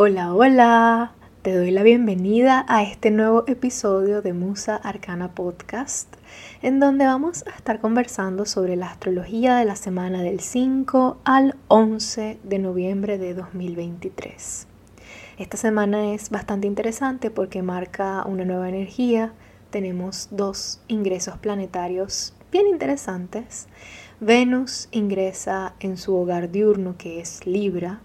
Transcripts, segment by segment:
Hola, hola. Te doy la bienvenida a este nuevo episodio de Musa Arcana Podcast, en donde vamos a estar conversando sobre la astrología de la semana del 5 al 11 de noviembre de 2023. Esta semana es bastante interesante porque marca una nueva energía. Tenemos dos ingresos planetarios bien interesantes. Venus ingresa en su hogar diurno que es Libra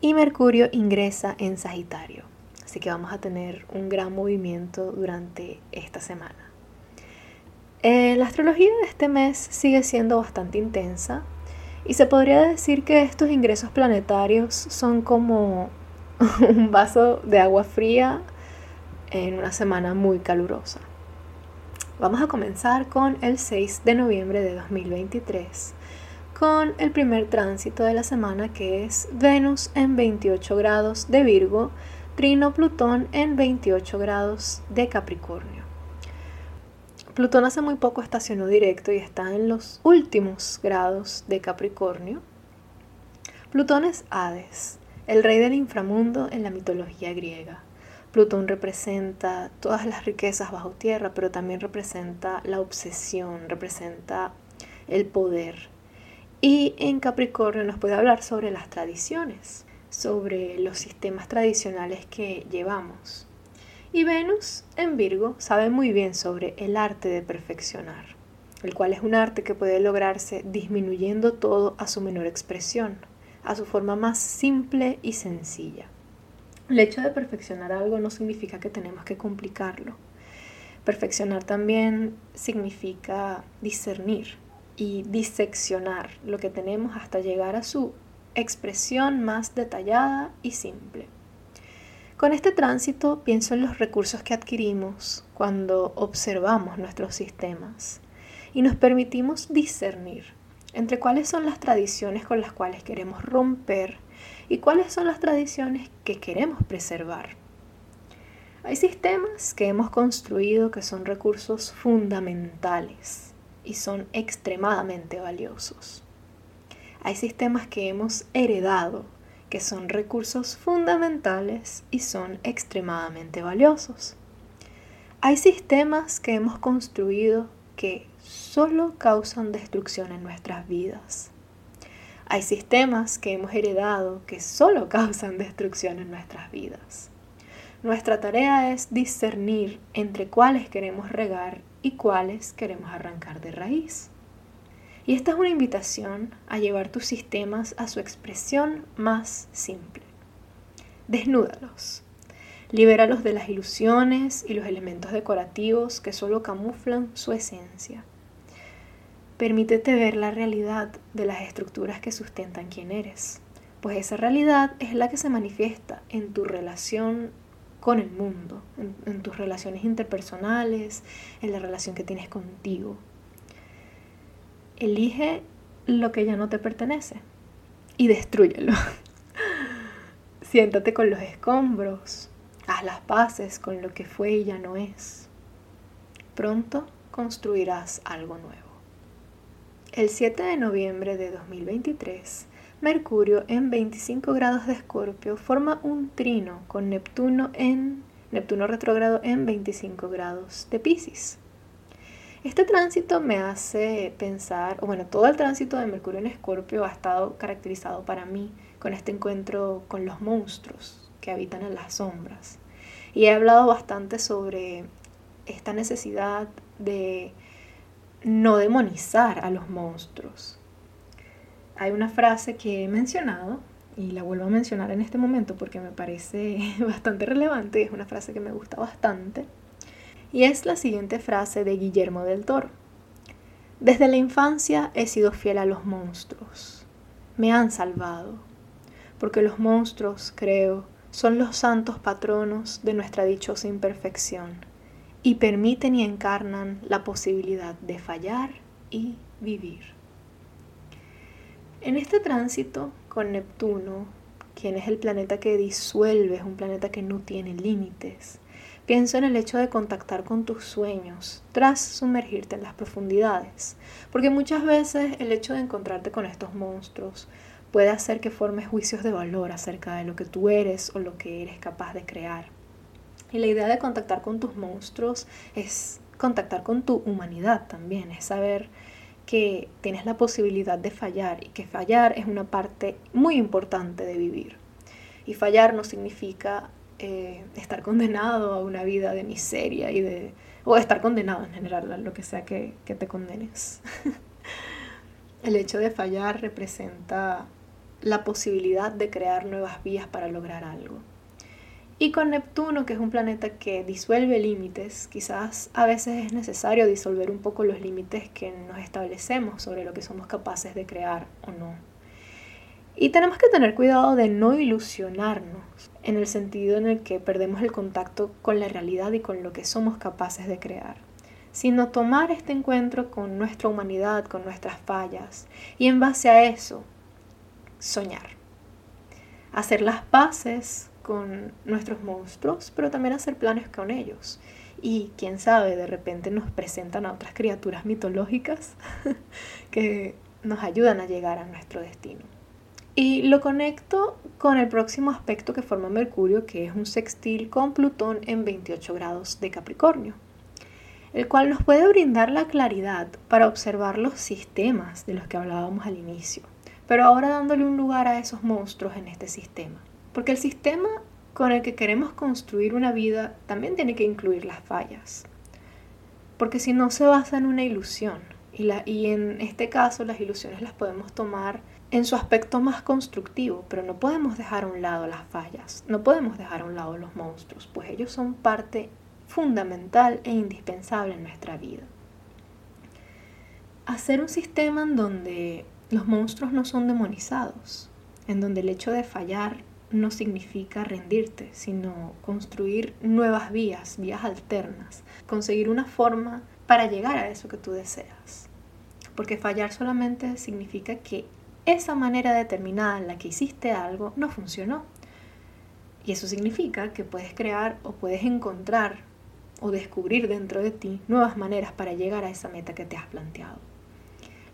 y Mercurio ingresa en Sagitario. Así que vamos a tener un gran movimiento durante esta semana. Eh, la astrología de este mes sigue siendo bastante intensa y se podría decir que estos ingresos planetarios son como un vaso de agua fría en una semana muy calurosa. Vamos a comenzar con el 6 de noviembre de 2023 con el primer tránsito de la semana que es Venus en 28 grados de Virgo, Trino Plutón en 28 grados de Capricornio. Plutón hace muy poco estacionó directo y está en los últimos grados de Capricornio. Plutón es Hades, el rey del inframundo en la mitología griega. Plutón representa todas las riquezas bajo tierra, pero también representa la obsesión, representa el poder, y en Capricornio nos puede hablar sobre las tradiciones, sobre los sistemas tradicionales que llevamos. Y Venus en Virgo sabe muy bien sobre el arte de perfeccionar, el cual es un arte que puede lograrse disminuyendo todo a su menor expresión, a su forma más simple y sencilla. El hecho de perfeccionar algo no significa que tenemos que complicarlo. Perfeccionar también significa discernir, y diseccionar lo que tenemos hasta llegar a su expresión más detallada y simple. Con este tránsito pienso en los recursos que adquirimos cuando observamos nuestros sistemas y nos permitimos discernir entre cuáles son las tradiciones con las cuales queremos romper y cuáles son las tradiciones que queremos preservar. Hay sistemas que hemos construido que son recursos fundamentales y son extremadamente valiosos. Hay sistemas que hemos heredado que son recursos fundamentales y son extremadamente valiosos. Hay sistemas que hemos construido que solo causan destrucción en nuestras vidas. Hay sistemas que hemos heredado que solo causan destrucción en nuestras vidas. Nuestra tarea es discernir entre cuáles queremos regar y cuáles queremos arrancar de raíz. Y esta es una invitación a llevar tus sistemas a su expresión más simple. Desnúdalos. Libéralos de las ilusiones y los elementos decorativos que solo camuflan su esencia. Permítete ver la realidad de las estructuras que sustentan quién eres, pues esa realidad es la que se manifiesta en tu relación con el mundo, en, tus relaciones interpersonales, en la relación que tienes contigo. Elige lo que ya no te pertenece y destruyelo. Siéntate con los escombros, haz las paces con lo que fue y ya no es. Pronto construirás algo nuevo. El 7 de noviembre de 2023 Mercurio en 25 grados de Escorpio forma un trino con Neptuno en Neptuno retrógrado en 25 grados de Pisces. Este tránsito me hace pensar, o bueno, todo el tránsito de Mercurio en Escorpio ha estado caracterizado para mí con este encuentro con los monstruos que habitan en las sombras. Y he hablado bastante sobre esta necesidad de no demonizar a los monstruos, hay una frase que he mencionado y la vuelvo a mencionar en este momento porque me parece bastante relevante, es una frase que me gusta bastante, y es la siguiente frase de Guillermo del Toro. Desde la infancia he sido fiel a los monstruos, me han salvado, porque los monstruos, creo, son los santos patronos de nuestra dichosa imperfección y permiten y encarnan la posibilidad de fallar y vivir. En este tránsito con Neptuno, quien es el planeta que disuelve, es un planeta que no tiene límites, pienso en el hecho de contactar con tus sueños tras sumergirte en las profundidades, porque muchas veces el hecho de encontrarte con estos monstruos puede hacer que formes juicios de valor acerca de lo que tú eres o lo que eres capaz de crear. Y la idea de contactar con tus monstruos es contactar con tu humanidad también, es saber que tienes la posibilidad de fallar y que fallar es una parte muy importante de vivir. Y fallar no significa eh, estar condenado a una vida de miseria y de, o estar condenado en general a lo que sea que, que te condenes. El hecho de fallar representa la posibilidad de crear nuevas vías para lograr algo. Y con Neptuno, que es un planeta que disuelve límites, quizás a veces es necesario disolver un poco los límites que nos establecemos sobre lo que somos capaces de crear o no. Y tenemos que tener cuidado de no ilusionarnos, en el sentido en el que perdemos el contacto con la realidad y con lo que somos capaces de crear, sino tomar este encuentro con nuestra humanidad, con nuestras fallas, y en base a eso soñar. Hacer las paces con nuestros monstruos, pero también hacer planes con ellos. Y quién sabe, de repente nos presentan a otras criaturas mitológicas que nos ayudan a llegar a nuestro destino. Y lo conecto con el próximo aspecto que forma Mercurio, que es un sextil con Plutón en 28 grados de Capricornio, el cual nos puede brindar la claridad para observar los sistemas de los que hablábamos al inicio pero ahora dándole un lugar a esos monstruos en este sistema. Porque el sistema con el que queremos construir una vida también tiene que incluir las fallas. Porque si no se basa en una ilusión, y, en este caso las ilusiones las podemos tomar en su aspecto más constructivo, pero no podemos dejar a un lado las fallas, no podemos dejar a un lado los monstruos, pues ellos son parte fundamental e indispensable en nuestra vida. Hacer un sistema en donde los monstruos no son demonizados, en donde el hecho de fallar no significa rendirte, sino construir nuevas vías, vías alternas, conseguir una forma para llegar a eso que tú deseas. Porque fallar solamente significa que esa manera determinada en la que hiciste algo no funcionó. Y eso significa que puedes crear o puedes encontrar o descubrir dentro de ti nuevas maneras para llegar a esa meta que te has planteado.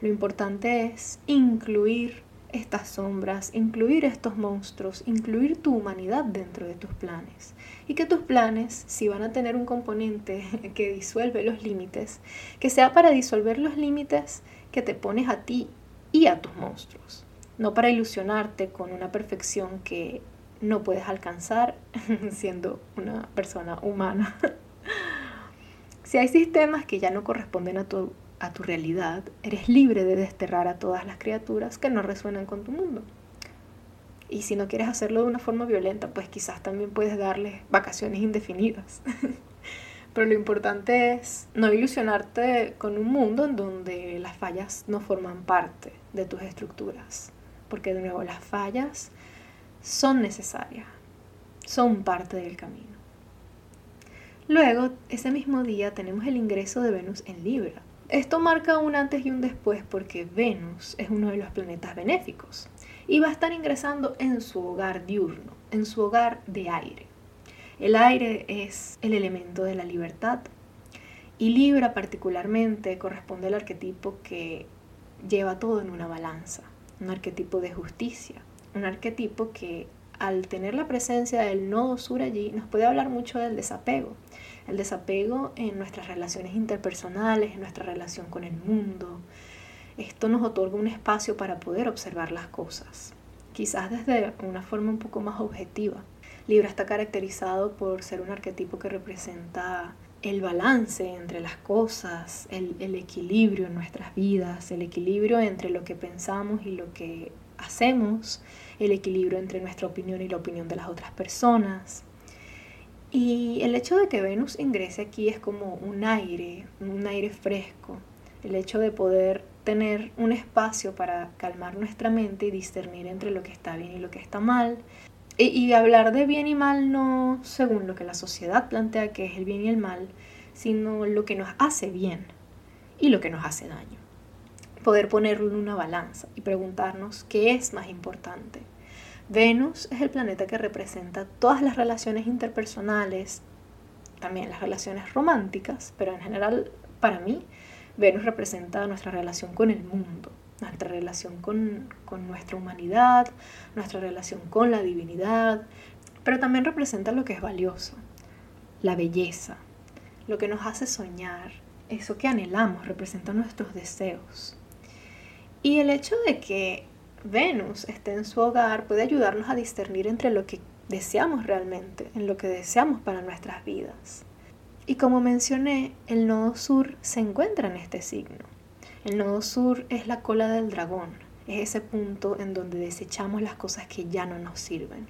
Lo importante es incluir estas sombras, incluir estos monstruos, incluir tu humanidad dentro de tus planes. Y que tus planes, si van a tener un componente que disuelve los límites, que sea para disolver los límites que te pones a ti y a tus monstruos. No para ilusionarte con una perfección que no puedes alcanzar siendo una persona humana. si hay sistemas que ya no corresponden a tu a tu realidad, eres libre de desterrar a todas las criaturas que no resuenan con tu mundo. Y si no quieres hacerlo de una forma violenta, pues quizás también puedes darles vacaciones indefinidas. Pero lo importante es no ilusionarte con un mundo en donde las fallas no forman parte de tus estructuras. Porque de nuevo las fallas son necesarias, son parte del camino. Luego, ese mismo día tenemos el ingreso de Venus en Libra. Esto marca un antes y un después porque Venus es uno de los planetas benéficos y va a estar ingresando en su hogar diurno, en su hogar de aire. El aire es el elemento de la libertad y Libra particularmente corresponde al arquetipo que lleva todo en una balanza, un arquetipo de justicia, un arquetipo que al tener la presencia del nodo sur allí nos puede hablar mucho del desapego, el desapego en nuestras relaciones interpersonales, en nuestra relación con el mundo. Esto nos otorga un espacio para poder observar las cosas, quizás desde una forma un poco más objetiva. Libra está caracterizado por ser un arquetipo que representa el balance entre las cosas, el, el, equilibrio en nuestras vidas, el equilibrio entre lo que pensamos y lo que hacemos, el equilibrio entre nuestra opinión y la opinión de las otras personas, y el hecho de que Venus ingrese aquí es como un aire, un aire fresco. El hecho de poder tener un espacio para calmar nuestra mente y discernir entre lo que está bien y lo que está mal. Y, hablar de bien y mal no según lo que la sociedad plantea que es el bien y el mal, sino lo que nos hace bien y lo que nos hace daño. Poder ponerlo en una balanza y preguntarnos qué es más importante. Venus es el planeta que representa todas las relaciones interpersonales, también las relaciones románticas, pero en general para mí Venus representa nuestra relación con el mundo, nuestra relación con, nuestra humanidad, nuestra relación con la divinidad, pero también representa lo que es valioso, la belleza, lo que nos hace soñar, eso que anhelamos, representa nuestros deseos. Y el hecho de que Venus esté en su hogar puede ayudarnos a discernir entre lo que deseamos realmente, en lo que deseamos para nuestras vidas. Y como mencioné, el nodo sur se encuentra en este signo. El nodo sur es la cola del dragón, es ese punto en donde desechamos las cosas que ya no nos sirven.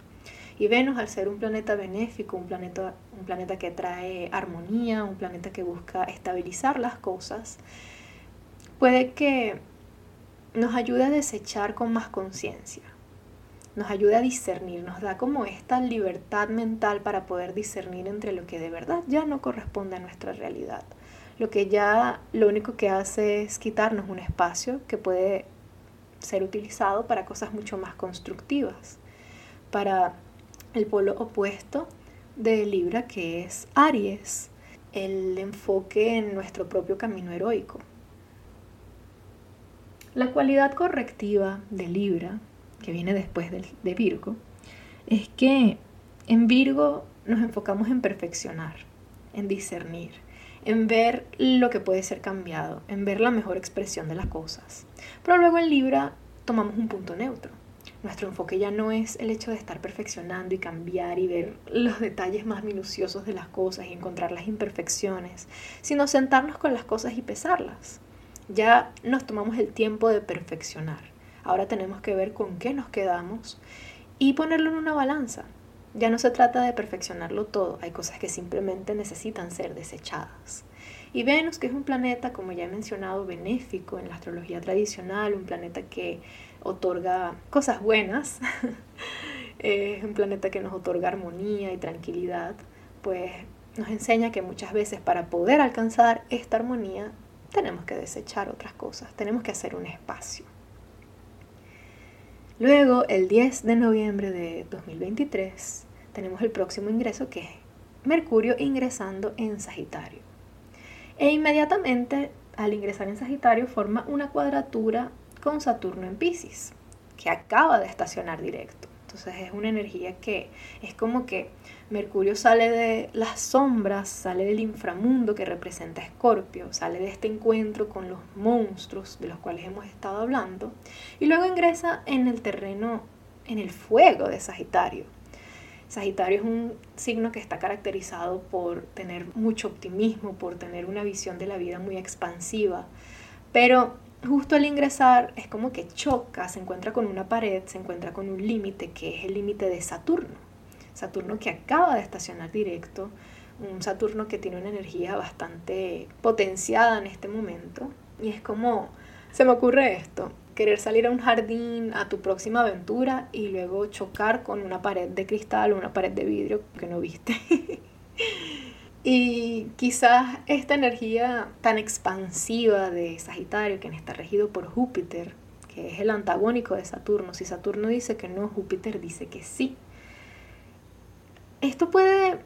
Y Venus, al ser un planeta benéfico, un planeta, un planeta que trae armonía, un planeta que busca estabilizar las cosas, puede que nos ayude a desechar con más conciencia, nos ayude a discernir, nos da como esta libertad mental para poder discernir entre lo que de verdad ya no corresponde a nuestra realidad. Lo que ya lo único que hace es quitarnos un espacio que puede ser utilizado para cosas mucho más constructivas, para el polo opuesto de Libra que es Aries, el enfoque en nuestro propio camino heroico. La cualidad correctiva de Libra, que viene después de, Virgo, es que en Virgo nos enfocamos en perfeccionar, en discernir, en ver lo que puede ser cambiado, en ver la mejor expresión de las cosas. Pero luego en Libra tomamos un punto neutro. Nuestro enfoque ya no es el hecho de estar perfeccionando y cambiar y ver los detalles más minuciosos de las cosas y encontrar las imperfecciones, sino sentarnos con las cosas y pesarlas. Ya nos tomamos el tiempo de perfeccionar. Ahora tenemos que ver con qué nos quedamos y ponerlo en una balanza. Ya no se trata de perfeccionarlo todo, hay cosas que simplemente necesitan ser desechadas. Y Venus, que es un planeta, como ya he mencionado, benéfico en la astrología tradicional, un planeta que otorga cosas buenas, es un planeta que nos otorga armonía y tranquilidad, pues nos enseña que muchas veces para poder alcanzar esta armonía tenemos que desechar otras cosas, tenemos que hacer un espacio. Luego, el 10 de noviembre de 2023, tenemos el próximo ingreso que es Mercurio ingresando en Sagitario. E inmediatamente, al ingresar en Sagitario, forma una cuadratura con Saturno en Pisces, que acaba de estacionar directo. Entonces es una energía que es como que Mercurio sale de las sombras, sale del inframundo que representa Escorpio, sale de este encuentro con los monstruos de los cuales hemos estado hablando, y luego ingresa en el terreno, en el fuego de Sagitario. Sagitario es un signo que está caracterizado por tener mucho optimismo, por tener una visión de la vida muy expansiva, pero justo al ingresar es como que choca, se encuentra con una pared, se encuentra con un límite que es el límite de Saturno. Saturno que acaba de estacionar directo, un Saturno que tiene una energía bastante potenciada en este momento. Y es como, se me ocurre esto, querer salir a un jardín, a tu próxima aventura y luego chocar con una pared de cristal o una pared de vidrio que no viste. Y quizás esta energía tan expansiva de Sagitario, quien está regido por Júpiter, que es el antagónico de Saturno, si Saturno dice que no, Júpiter dice que sí. Esto puede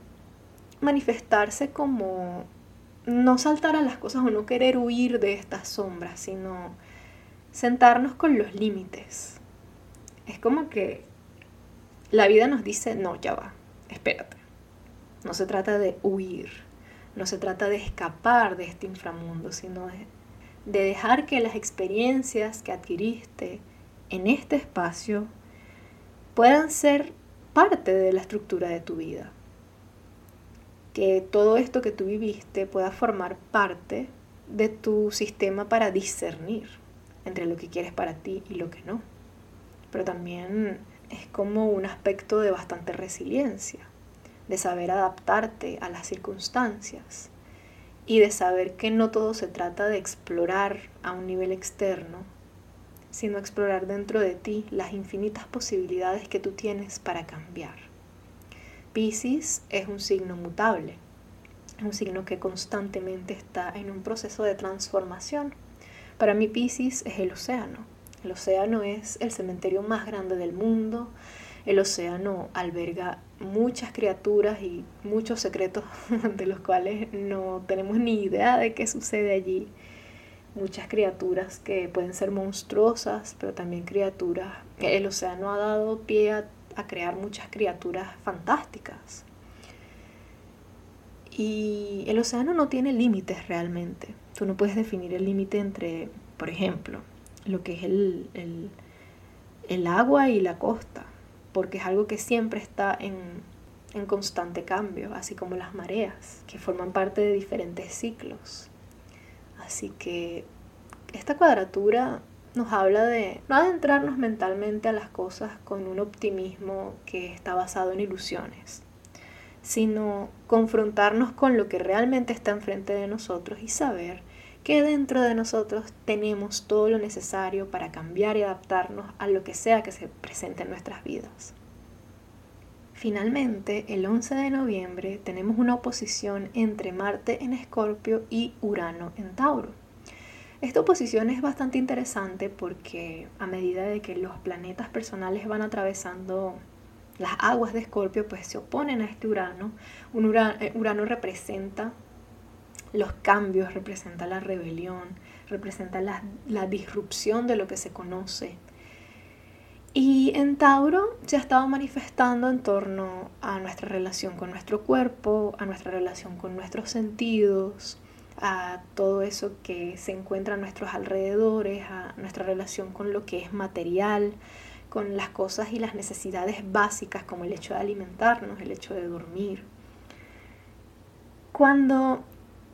manifestarse como no saltar a las cosas o no querer huir de estas sombras, sino sentarnos con los límites. Es como que la vida nos dice, no, ya va, espérate. No se trata de huir, no se trata de escapar de este inframundo, sino de, dejar que las experiencias que adquiriste en este espacio puedan ser parte de la estructura de tu vida. Que todo esto que tú viviste pueda formar parte de tu sistema para discernir entre lo que quieres para ti y lo que no. Pero también es como un aspecto de bastante resiliencia de saber adaptarte a las circunstancias y de saber que no todo se trata de explorar a un nivel externo, sino explorar dentro de ti las infinitas posibilidades que tú tienes para cambiar. Pisces es un signo mutable, es un signo que constantemente está en un proceso de transformación. Para mí Pisces es el océano. El océano es el cementerio más grande del mundo. El océano alberga muchas criaturas y muchos secretos de los cuales no tenemos ni idea de qué sucede allí muchas criaturas que pueden ser monstruosas, pero también criaturas. El océano ha dado pie a, crear muchas criaturas fantásticas. Y el océano no tiene límites realmente. Tú no puedes definir el límite entre, por ejemplo, lo que es el, el, el, agua y la costa, porque es algo que siempre está en, en constante cambio, así como las mareas, que forman parte de diferentes ciclos. Así que esta cuadratura nos habla de no adentrarnos mentalmente a las cosas con un optimismo que está basado en ilusiones, sino confrontarnos con lo que realmente está enfrente de nosotros y saber que dentro de nosotros tenemos todo lo necesario para cambiar y adaptarnos a lo que sea que se presente en nuestras vidas. Finalmente, el 11 de noviembre tenemos una oposición entre Marte en Escorpio y Urano en Tauro. Esta oposición es bastante interesante porque a medida de que los planetas personales van atravesando las aguas de Escorpio, pues se oponen a este Urano. Un Urano, eh, Urano representa los cambios, representa la rebelión, representa la, la disrupción de lo que se conoce, y en Tauro se ha estado manifestando en torno a nuestra relación con nuestro cuerpo, a nuestra relación con nuestros sentidos, a todo eso que se encuentra a nuestros alrededores, a nuestra relación con lo que es material, con las cosas y las necesidades básicas como el hecho de alimentarnos, el hecho de dormir. Cuando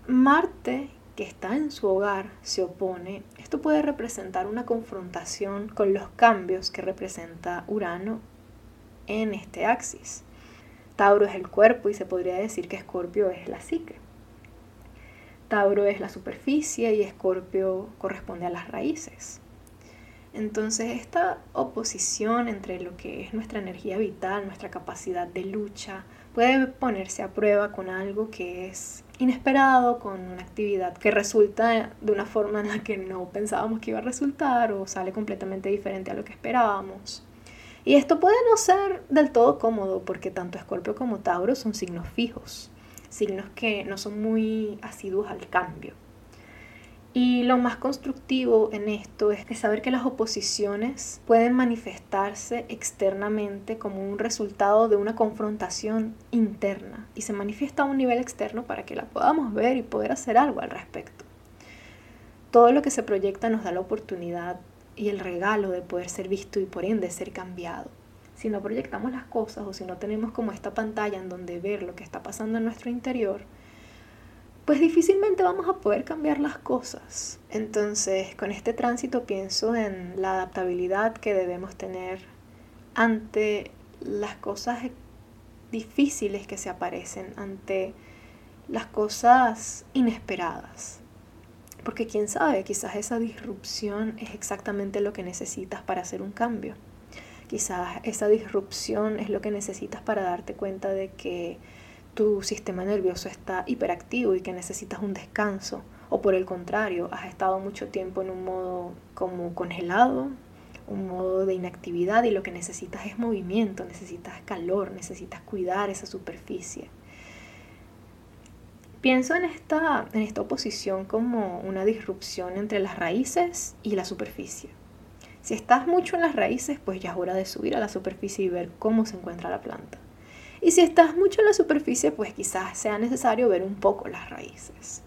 Marte está en su hogar se opone, esto puede representar una confrontación con los cambios que representa Urano en este axis. Tauro es el cuerpo y se podría decir que Escorpio es la psique. Tauro es la superficie y Escorpio corresponde a las raíces. Entonces esta oposición entre lo que es nuestra energía vital, nuestra capacidad de lucha, puede ponerse a prueba con algo que es inesperado, con una actividad que resulta de una forma en la que no pensábamos que iba a resultar o sale completamente diferente a lo que esperábamos. Y esto puede no ser del todo cómodo porque tanto Escorpio como Tauro son signos fijos, signos que no son muy asiduos al cambio. Y lo más constructivo en esto es saber que las oposiciones pueden manifestarse externamente como un resultado de una confrontación interna y se manifiesta a un nivel externo para que la podamos ver y poder hacer algo al respecto. Todo lo que se proyecta nos da la oportunidad y el regalo de poder ser visto y por ende ser cambiado. Si no proyectamos las cosas o si no tenemos como esta pantalla en donde ver lo que está pasando en nuestro interior, pues difícilmente vamos a poder cambiar las cosas. Entonces, con este tránsito pienso en la adaptabilidad que debemos tener ante las cosas difíciles que se aparecen, ante las cosas inesperadas. Porque quién sabe, quizás esa disrupción es exactamente lo que necesitas para hacer un cambio. Quizás esa disrupción es lo que necesitas para darte cuenta de que tu sistema nervioso está hiperactivo y que necesitas un descanso, o por el contrario, has estado mucho tiempo en un modo como congelado, un modo de inactividad y lo que necesitas es movimiento, necesitas calor, necesitas cuidar esa superficie. Pienso en esta, en esta oposición como una disrupción entre las raíces y la superficie. Si estás mucho en las raíces, pues ya es hora de subir a la superficie y ver cómo se encuentra la planta. Y si estás mucho en la superficie, pues quizás sea necesario ver un poco las raíces.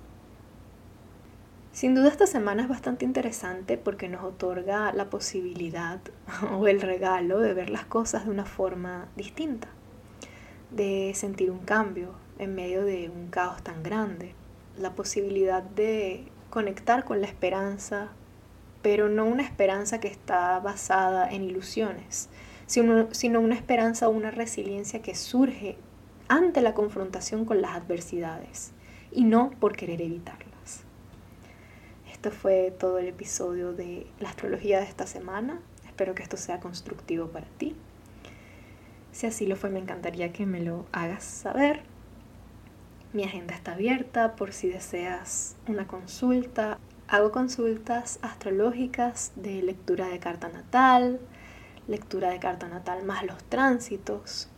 Sin duda esta semana es bastante interesante porque nos otorga la posibilidad o el regalo de ver las cosas de una forma distinta, de sentir un cambio en medio de un caos tan grande, la posibilidad de conectar con la esperanza, pero no una esperanza que está basada en ilusiones, sino, una esperanza o una resiliencia que surge ante la confrontación con las adversidades y no por querer evitarlas. este fue todo el episodio de la astrología de esta semana. Espero que esto sea constructivo para ti. Si así lo fue, me encantaría que me lo hagas saber. Mi agenda está abierta por si deseas una consulta. Hago consultas astrológicas de lectura de carta natal, lectura de carta natal más los tránsitos.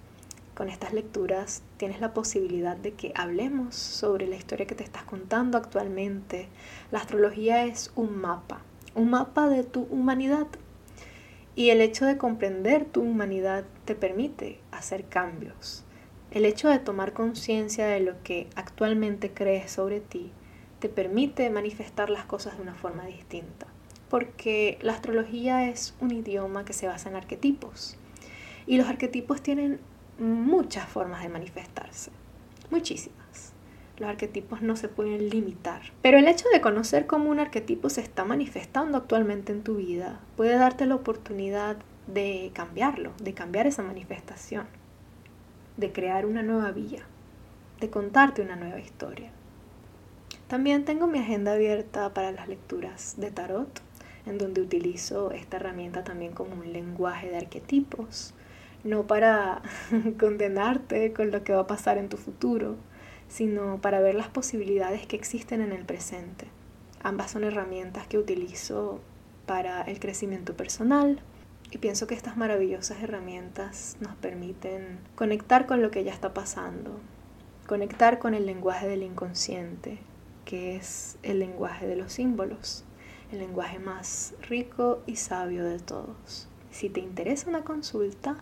Con estas lecturas tienes la posibilidad de que hablemos sobre la historia que te estás contando actualmente. La astrología es un mapa, un mapa de tu humanidad. Y el hecho de comprender tu humanidad te permite hacer cambios. El hecho de tomar conciencia de lo que actualmente crees sobre ti te permite manifestar las cosas de una forma distinta. Porque la astrología es un idioma que se basa en arquetipos. Y los arquetipos tienen muchas formas de manifestarse, muchísimas. Los arquetipos no se pueden limitar. Pero el hecho de conocer cómo un arquetipo se está manifestando actualmente en tu vida puede darte la oportunidad de cambiarlo, de cambiar esa manifestación, de crear una nueva vía, de contarte una nueva historia. También tengo mi agenda abierta para las lecturas de tarot, en donde utilizo esta herramienta también como un lenguaje de arquetipos no para condenarte con lo que va a pasar en tu futuro, sino para ver las posibilidades que existen en el presente. Ambas son herramientas que utilizo para el crecimiento personal y pienso que estas maravillosas herramientas nos permiten conectar con lo que ya está pasando, conectar con el lenguaje del inconsciente, que es el lenguaje de los símbolos, el lenguaje más rico y sabio de todos. Si te interesa una consulta,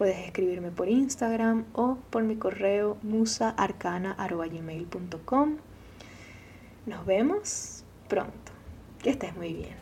Puedes escribirme por Instagram o por mi correo musaarcana.gmail.com. Nos vemos pronto. Que estés muy bien.